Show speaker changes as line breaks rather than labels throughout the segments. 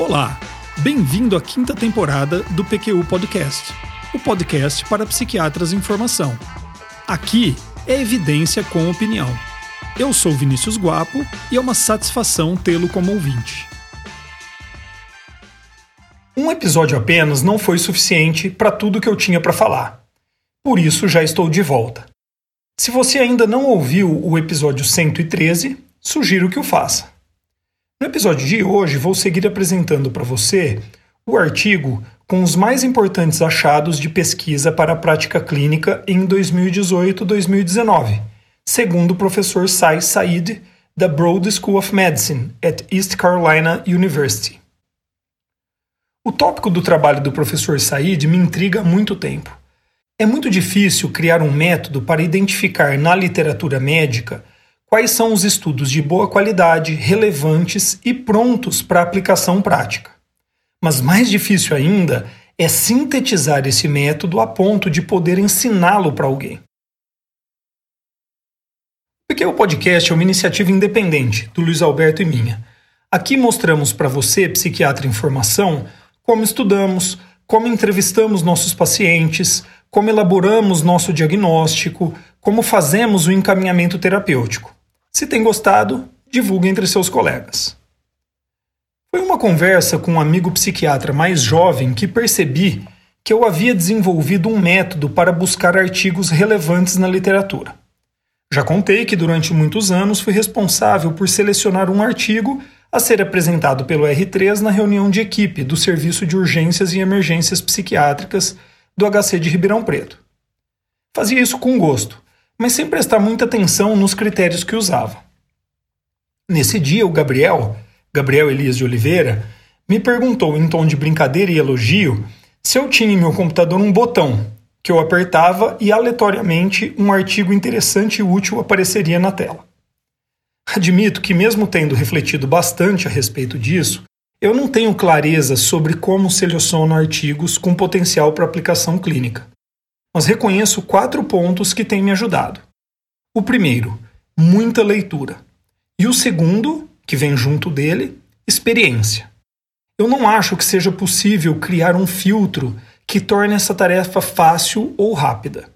Olá, bem-vindo à quinta temporada do PQU Podcast, o podcast para psiquiatras em formação. Aqui é evidência com opinião. Eu sou Vinícius Guapo e é uma satisfação tê-lo como ouvinte. Um episódio apenas não foi suficiente para tudo que eu tinha para falar. Por isso já estou de volta. Se você ainda não ouviu o episódio 113, sugiro que o faça. No episódio de hoje, vou seguir apresentando para você o artigo com os mais importantes achados de pesquisa para a prática clínica em 2018-2019, segundo o professor Sai Said, da Broad School of Medicine, at East Carolina University. O tópico do trabalho do professor Said me intriga há muito tempo. É muito difícil criar um método para identificar na literatura médica quais são os estudos de boa qualidade, relevantes e prontos para aplicação prática. Mas mais difícil ainda é sintetizar esse método a ponto de poder ensiná-lo para alguém. Porque o podcast é uma iniciativa independente do Luiz Alberto e minha. Aqui mostramos para você, psiquiatra em formação, como estudamos, como entrevistamos nossos pacientes, como elaboramos nosso diagnóstico, como fazemos o encaminhamento terapêutico. Se tem gostado, divulgue entre seus colegas. Foi uma conversa com um amigo psiquiatra mais jovem que percebi que eu havia desenvolvido um método para buscar artigos relevantes na literatura. Já contei que durante muitos anos fui responsável por selecionar um artigo a ser apresentado pelo R3 na reunião de equipe do Serviço de Urgências e Emergências Psiquiátricas do HC de Ribeirão Preto. Fazia isso com gosto, mas sem prestar muita atenção nos critérios que usava. Nesse dia, o Gabriel, Gabriel Elias de Oliveira, me perguntou em tom de brincadeira e elogio se eu tinha em meu computador um botão que eu apertava e aleatoriamente um artigo interessante e útil apareceria na tela. Admito que, mesmo tendo refletido bastante a respeito disso, eu não tenho clareza sobre como seleciono artigos com potencial para aplicação clínica mas reconheço quatro pontos que têm me ajudado. O primeiro, muita leitura. E o segundo, que vem junto dele, experiência. Eu não acho que seja possível criar um filtro que torne essa tarefa fácil ou rápida.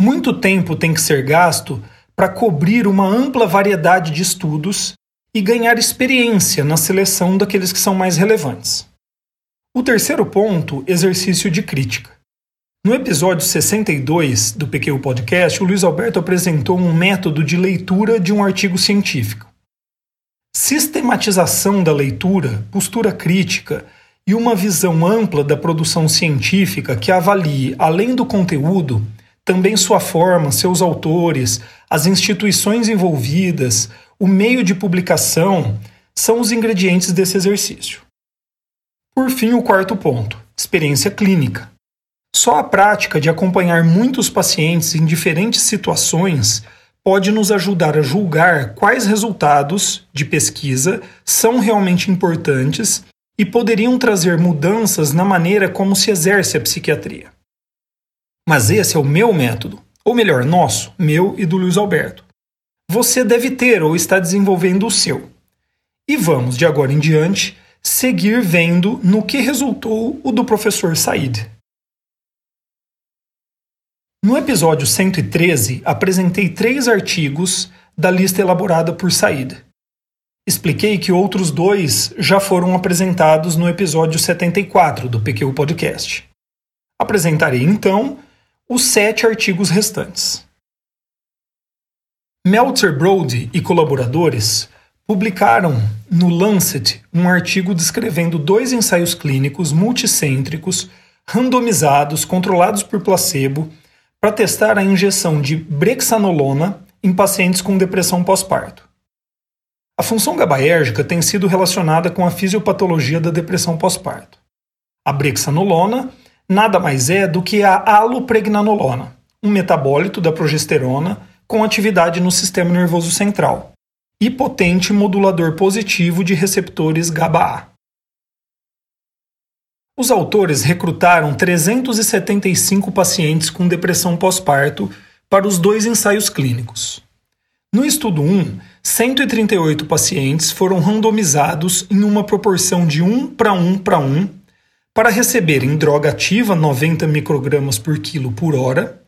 Muito tempo tem que ser gasto para cobrir uma ampla variedade de estudos e ganhar experiência na seleção daqueles que são mais relevantes. O terceiro ponto, exercício de crítica. No episódio 62 do PQ Podcast, o Luiz Alberto apresentou um método de leitura de um artigo científico. Sistematização da leitura, postura crítica e uma visão ampla da produção científica que avalie, além do conteúdo, também sua forma, seus autores, as instituições envolvidas, o meio de publicação, são os ingredientes desse exercício. Por fim, o quarto ponto: experiência clínica. Só a prática de acompanhar muitos pacientes em diferentes situações pode nos ajudar a julgar quais resultados de pesquisa são realmente importantes e poderiam trazer mudanças na maneira como se exerce a psiquiatria. Mas esse é o meu método, ou melhor, nosso, meu e do Luiz Alberto. Você deve ter ou está desenvolvendo o seu. E vamos, de agora em diante, seguir vendo no que resultou o do professor Said. No episódio 113, apresentei três artigos da lista elaborada por Said. Expliquei que outros dois já foram apresentados no episódio 74 do PQ Podcast. Apresentarei então os sete artigos restantes. Meltzer Brody e colaboradores publicaram no Lancet um artigo descrevendo dois ensaios clínicos multicêntricos, randomizados, controlados por placebo para testar a injeção de brexanolona em pacientes com depressão pós-parto. A função GABAérgica tem sido relacionada com a fisiopatologia da depressão pós-parto. A brexanolona nada mais é do que a alopregnanolona, um metabólito da progesterona com atividade no sistema nervoso central e potente modulador positivo de receptores GABA-A. Os autores recrutaram 375 pacientes com depressão pós-parto para os dois ensaios clínicos. No estudo 1, 138 pacientes foram randomizados em uma proporção de 1 para 1 para 1 para receberem droga ativa 90 microgramas por quilo por hora,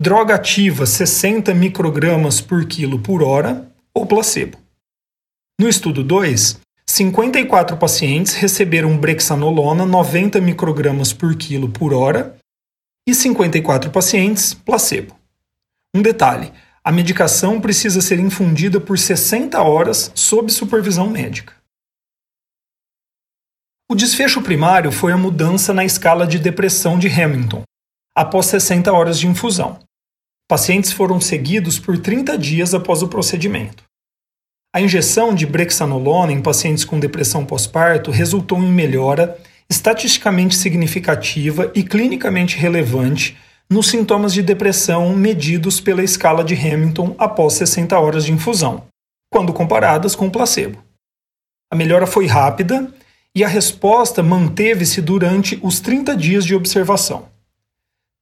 droga ativa 60 microgramas por quilo por hora ou placebo. No estudo 2, 54 pacientes receberam brexanolona 90 microgramas por quilo por hora e 54 pacientes placebo. Um detalhe: a medicação precisa ser infundida por 60 horas sob supervisão médica. O desfecho primário foi a mudança na escala de depressão de Hamilton, após 60 horas de infusão. Pacientes foram seguidos por 30 dias após o procedimento. A injeção de brexanolona em pacientes com depressão pós-parto resultou em melhora estatisticamente significativa e clinicamente relevante nos sintomas de depressão medidos pela escala de Hamilton após 60 horas de infusão, quando comparadas com o placebo. A melhora foi rápida e a resposta manteve-se durante os 30 dias de observação.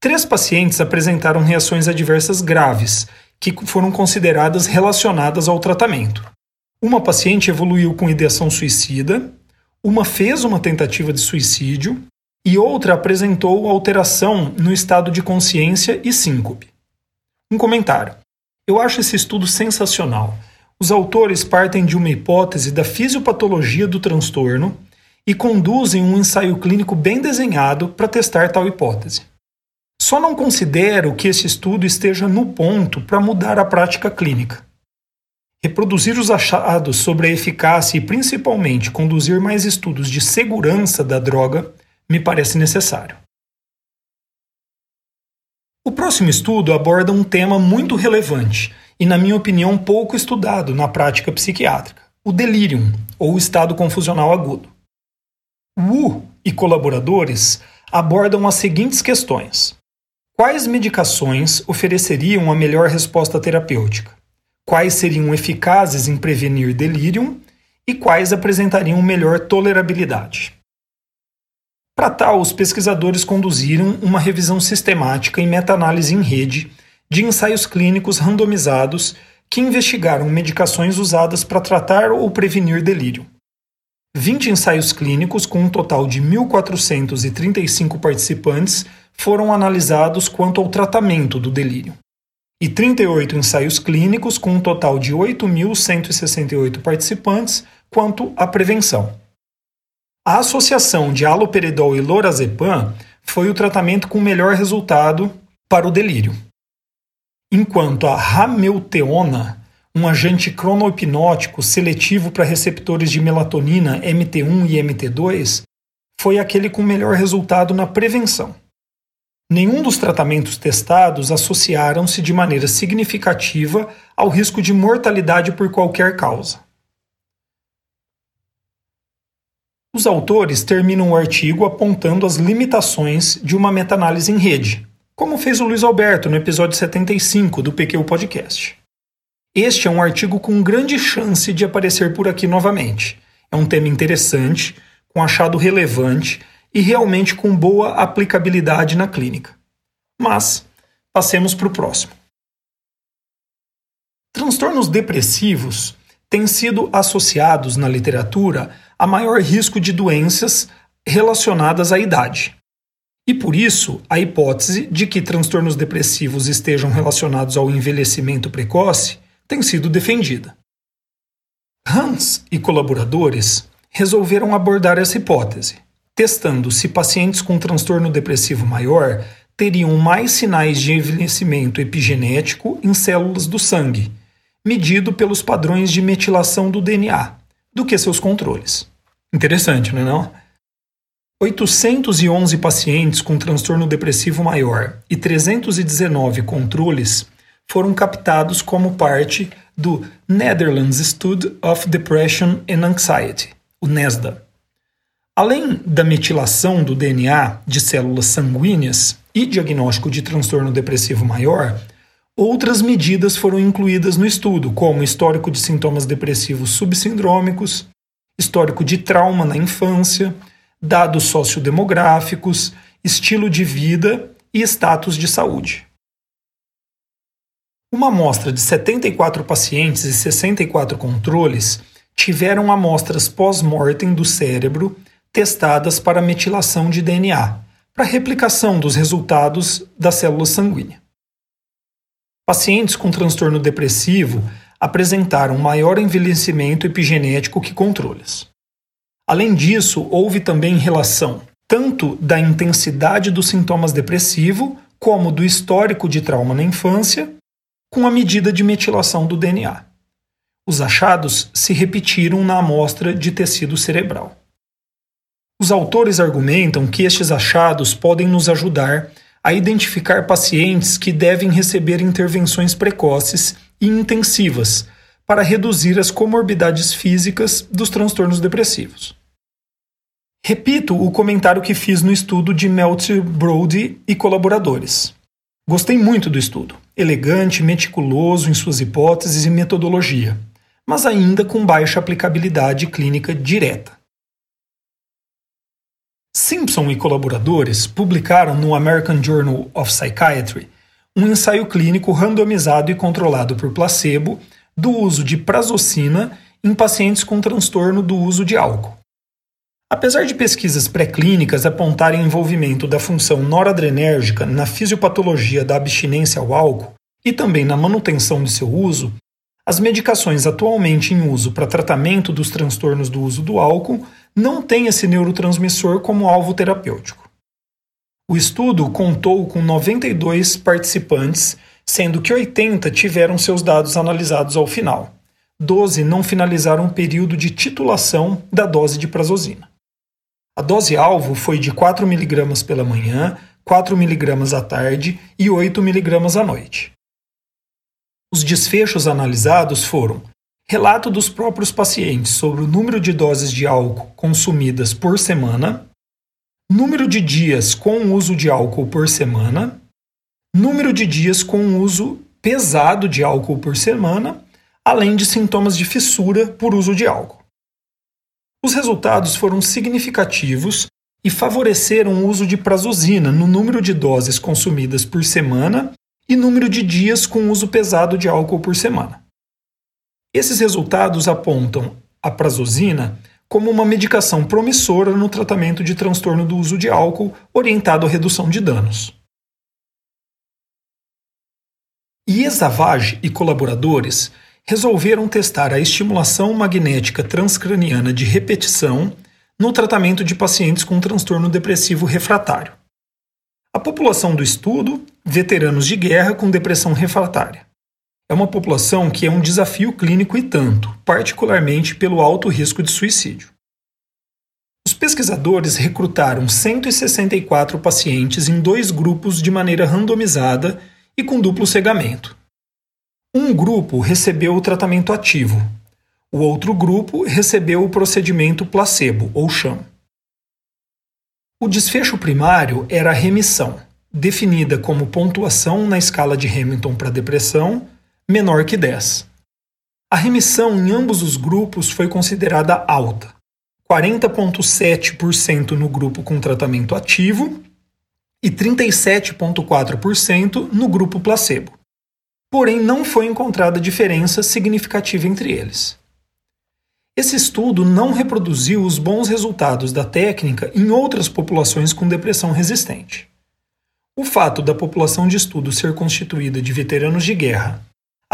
Três pacientes apresentaram reações adversas graves, que foram consideradas relacionadas ao tratamento. Uma paciente evoluiu com ideação suicida, uma fez uma tentativa de suicídio e outra apresentou alteração no estado de consciência e síncope. Um comentário. Eu acho esse estudo sensacional. Os autores partem de uma hipótese da fisiopatologia do transtorno e conduzem um ensaio clínico bem desenhado para testar tal hipótese. Só não considero que esse estudo esteja no ponto para mudar a prática clínica. Reproduzir os achados sobre a eficácia e principalmente conduzir mais estudos de segurança da droga me parece necessário. O próximo estudo aborda um tema muito relevante e, na minha opinião, pouco estudado na prática psiquiátrica: o delírio, ou estado confusional agudo. Wu e colaboradores abordam as seguintes questões: Quais medicações ofereceriam a melhor resposta terapêutica? Quais seriam eficazes em prevenir delírio e quais apresentariam melhor tolerabilidade? Para tal, os pesquisadores conduziram uma revisão sistemática e meta-análise em rede de ensaios clínicos randomizados que investigaram medicações usadas para tratar ou prevenir delírio. 20 ensaios clínicos, com um total de 1.435 participantes, foram analisados quanto ao tratamento do delírio. E 38 ensaios clínicos, com um total de 8.168 participantes, quanto à prevenção. A associação de haloperidol e lorazepam foi o tratamento com melhor resultado para o delírio. Enquanto a rameuteona, um agente cronohipnótico seletivo para receptores de melatonina MT1 e MT2, foi aquele com melhor resultado na prevenção. Nenhum dos tratamentos testados associaram-se de maneira significativa ao risco de mortalidade por qualquer causa. Os autores terminam o artigo apontando as limitações de uma meta-análise em rede, como fez o Luiz Alberto no episódio 75 do PQ Podcast. Este é um artigo com grande chance de aparecer por aqui novamente. É um tema interessante, com achado relevante e realmente com boa aplicabilidade na clínica. Mas, passemos para o próximo. Transtornos depressivos têm sido associados na literatura a maior risco de doenças relacionadas à idade. E por isso, a hipótese de que transtornos depressivos estejam relacionados ao envelhecimento precoce tem sido defendida. Hans e colaboradores resolveram abordar essa hipótese, testando se pacientes com transtorno depressivo maior teriam mais sinais de envelhecimento epigenético em células do sangue, medido pelos padrões de metilação do DNA, do que seus controles. Interessante, não é não? 811 pacientes com transtorno depressivo maior e 319 controles foram captados como parte do Netherlands Study of Depression and Anxiety, o NESDA. Além da metilação do DNA de células sanguíneas e diagnóstico de transtorno depressivo maior, outras medidas foram incluídas no estudo, como histórico de sintomas depressivos subsindrômicos, histórico de trauma na infância, dados sociodemográficos, estilo de vida e status de saúde. Uma amostra de 74 pacientes e 64 controles tiveram amostras pós-mortem do cérebro testadas para metilação de DNA, para replicação dos resultados da célula sanguínea. Pacientes com transtorno depressivo apresentaram maior envelhecimento epigenético que controles. Além disso, houve também relação tanto da intensidade dos sintomas depressivo como do histórico de trauma na infância com a medida de metilação do DNA. Os achados se repetiram na amostra de tecido cerebral. Os autores argumentam que estes achados podem nos ajudar a identificar pacientes que devem receber intervenções precoces e intensivas para reduzir as comorbidades físicas dos transtornos depressivos. Repito o comentário que fiz no estudo de Meltzer Brody e colaboradores. Gostei muito do estudo, elegante, meticuloso em suas hipóteses e metodologia, mas ainda com baixa aplicabilidade clínica direta. Simpson e colaboradores publicaram no American Journal of Psychiatry um ensaio clínico randomizado e controlado por placebo do uso de prazocina em pacientes com transtorno do uso de álcool. Apesar de pesquisas pré-clínicas apontarem envolvimento da função noradrenérgica na fisiopatologia da abstinência ao álcool e também na manutenção de seu uso, as medicações atualmente em uso para tratamento dos transtornos do uso do álcool não têm esse neurotransmissor como alvo terapêutico. O estudo contou com 92 participantes, sendo que 80 tiveram seus dados analisados ao final. 12 não finalizaram o período de titulação da dose de prazosina. A dose-alvo foi de 4 mg pela manhã, 4 mg à tarde e 8 mg à noite. Os desfechos analisados foram relato dos próprios pacientes sobre o número de doses de álcool consumidas por semana, número de dias com uso de álcool por semana, número de dias com uso pesado de álcool por semana, além de sintomas de fissura por uso de álcool. Os resultados foram significativos e favoreceram o uso de prazosina no número de doses consumidas por semana e número de dias com uso pesado de álcool por semana. Esses resultados apontam a prazosina como uma medicação promissora no tratamento de transtorno do uso de álcool orientado à redução de danos. Iesavage e colaboradores resolveram testar a estimulação magnética transcraniana de repetição no tratamento de pacientes com transtorno depressivo refratário. A população do estudo, veteranos de guerra com depressão refratária. É uma população que é um desafio clínico e tanto, particularmente pelo alto risco de suicídio. Os pesquisadores recrutaram 164 pacientes em dois grupos de maneira randomizada e com duplo cegamento. Um grupo recebeu o tratamento ativo, o outro grupo recebeu o procedimento placebo ou sham. O desfecho primário era a remissão, definida como pontuação na escala de Hamilton para depressão menor que 10. A remissão em ambos os grupos foi considerada alta, 40,7% no grupo com tratamento ativo e 37,4% no grupo placebo porém não foi encontrada diferença significativa entre eles. Esse estudo não reproduziu os bons resultados da técnica em outras populações com depressão resistente. O fato da população de estudo ser constituída de veteranos de guerra,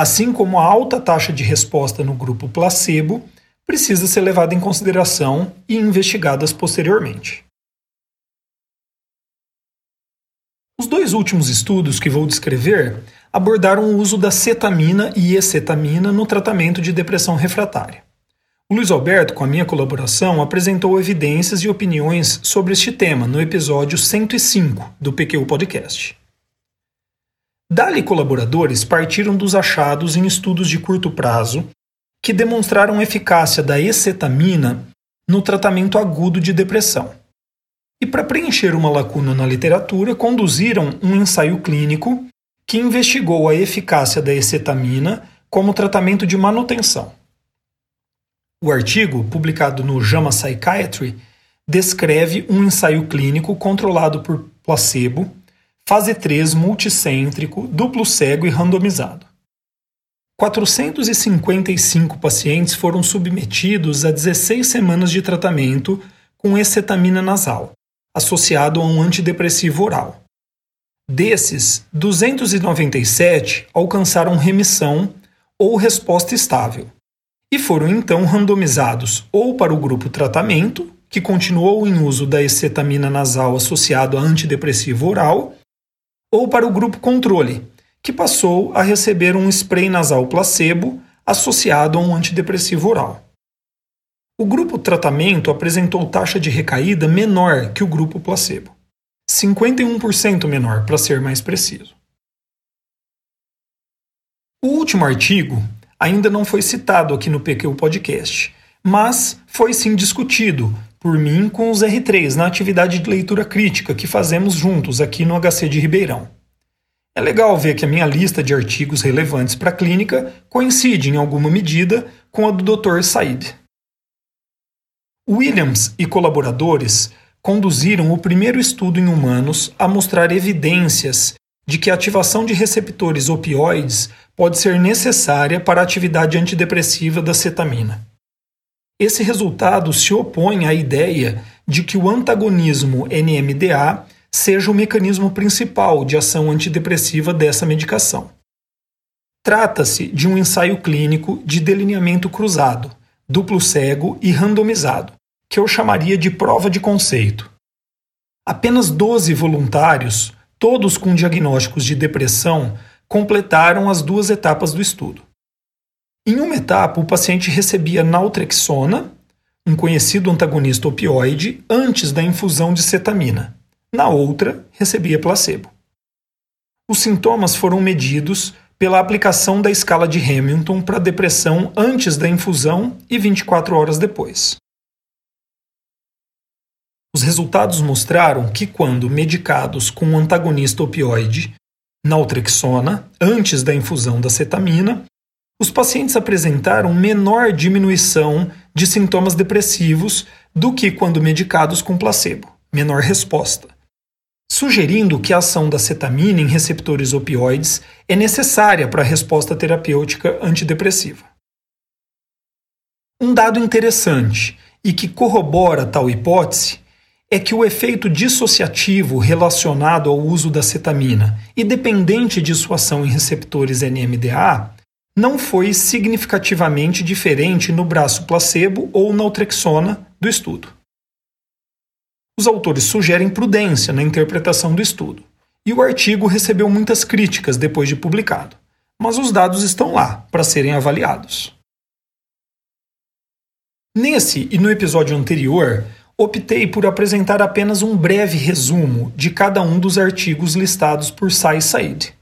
assim como a alta taxa de resposta no grupo placebo, precisa ser levada em consideração e investigadas posteriormente. Os dois últimos estudos que vou descrever abordaram o uso da cetamina e escetamina no tratamento de depressão refratária. O Luiz Alberto, com a minha colaboração, apresentou evidências e opiniões sobre este tema no episódio 105 do PQ Podcast. Dali colaboradores partiram dos achados em estudos de curto prazo que demonstraram a eficácia da escetamina no tratamento agudo de depressão. E para preencher uma lacuna na literatura, conduziram um ensaio clínico que investigou a eficácia da ecetamina como tratamento de manutenção. O artigo, publicado no JAMA Psychiatry, descreve um ensaio clínico controlado por placebo, fase 3 multicêntrico, duplo cego e randomizado. 455 pacientes foram submetidos a 16 semanas de tratamento com excetamina nasal, associado a um antidepressivo oral. Desses, 297 alcançaram remissão ou resposta estável e foram então randomizados ou para o grupo tratamento, que continuou em uso da excetamina nasal associado a antidepressivo oral, ou para o grupo controle, que passou a receber um spray nasal placebo associado a um antidepressivo oral. O grupo tratamento apresentou taxa de recaída menor que o grupo placebo, 51% menor, para ser mais preciso. O último artigo ainda não foi citado aqui no PQ Podcast, mas foi sim discutido por mim com os R3 na atividade de leitura crítica que fazemos juntos aqui no HC de Ribeirão. É legal ver que a minha lista de artigos relevantes para a clínica coincide em alguma medida com a do Dr. Said. Williams e colaboradores conduziram o primeiro estudo em humanos a mostrar evidências de que a ativação de receptores opioides pode ser necessária para a atividade antidepressiva da cetamina. Esse resultado se opõe à ideia de que o antagonismo NMDA seja o mecanismo principal de ação antidepressiva dessa medicação. Trata-se de um ensaio clínico de delineamento cruzado, duplo cego e randomizado, que eu chamaria de prova de conceito. Apenas 12 voluntários, todos com diagnósticos de depressão, completaram as duas etapas do estudo. Em uma etapa, o paciente recebia naltrexona, um conhecido antagonista opioide, antes da infusão de cetamina. Na outra, recebia placebo. Os sintomas foram medidos pela aplicação da escala de Hamilton para depressão antes da infusão e 24 horas depois. Os resultados mostraram que, quando medicados com um antagonista opioide, naltrexona, antes da infusão da cetamina, os pacientes apresentaram menor diminuição de sintomas depressivos do que quando medicados com placebo, menor resposta sugerindo que a ação da cetamina em receptores opioides é necessária para a resposta terapêutica antidepressiva. Um dado interessante e que corrobora tal hipótese é que o efeito dissociativo relacionado ao uso da cetamina e dependente de sua ação em receptores NMDA não foi significativamente diferente no braço placebo ou naltrexona do estudo. Os autores sugerem prudência na interpretação do estudo, e o artigo recebeu muitas críticas depois de publicado, mas os dados estão lá para serem avaliados. Nesse e no episódio anterior, optei por apresentar apenas um breve resumo de cada um dos artigos listados por Sai Said.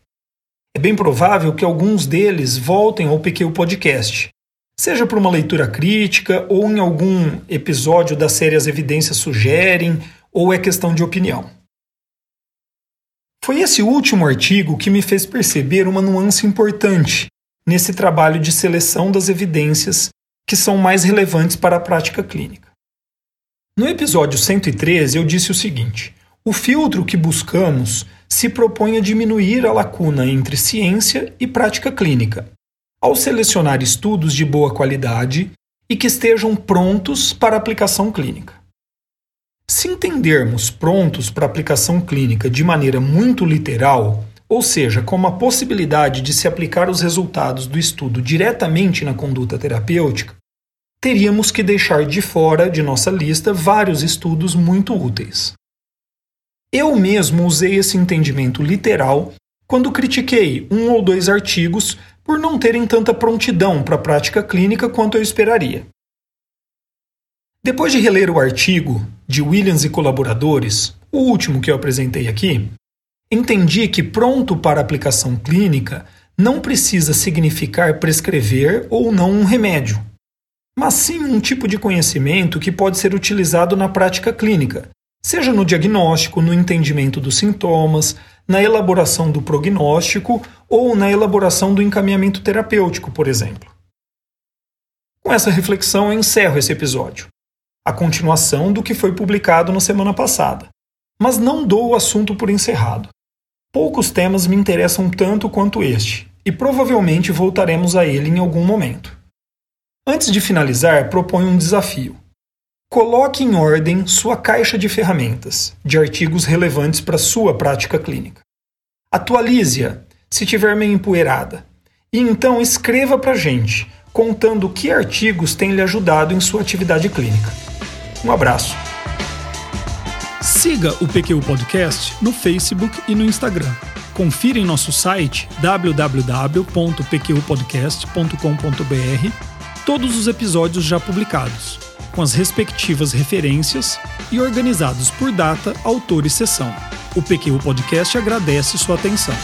É bem provável que alguns deles voltem ao PQ Podcast, seja por uma leitura crítica ou em algum episódio da série As Evidências Sugerem, ou é questão de opinião. Foi esse último artigo que me fez perceber uma nuance importante nesse trabalho de seleção das evidências que são mais relevantes para a prática clínica. No episódio 113, eu disse o seguinte: o filtro que buscamos se propõe a diminuir a lacuna entre ciência e prática clínica, ao selecionar estudos de boa qualidade e que estejam prontos para aplicação clínica. Se entendermos prontos para aplicação clínica de maneira muito literal, ou seja, como a possibilidade de se aplicar os resultados do estudo diretamente na conduta terapêutica, teríamos que deixar de fora de nossa lista vários estudos muito úteis. Eu mesmo usei esse entendimento literal quando critiquei um ou dois artigos por não terem tanta prontidão para a prática clínica quanto eu esperaria. Depois de reler o artigo de Williams e colaboradores, o último que eu apresentei aqui, entendi que pronto para aplicação clínica não precisa significar prescrever ou não um remédio, mas sim um tipo de conhecimento que pode ser utilizado na prática clínica, seja no diagnóstico, no entendimento dos sintomas, na elaboração do prognóstico ou na elaboração do encaminhamento terapêutico, por exemplo. Com essa reflexão, eu encerro esse episódio, a continuação do que foi publicado na semana passada, mas não dou o assunto por encerrado. Poucos temas me interessam tanto quanto este, e provavelmente voltaremos a ele em algum momento. Antes de finalizar, proponho um desafio. Coloque em ordem sua caixa de ferramentas, de artigos relevantes para sua prática clínica. Atualize-a se tiver meio empoeirada. E então escreva para a gente, contando que artigos têm lhe ajudado em sua atividade clínica. Um abraço.
Siga o PQU Podcast no Facebook e no Instagram. Confira em nosso site www.pqpodcast.com.br todos os episódios já publicados, com as respectivas referências e organizados por data, autor e sessão. O PQU Podcast agradece sua atenção.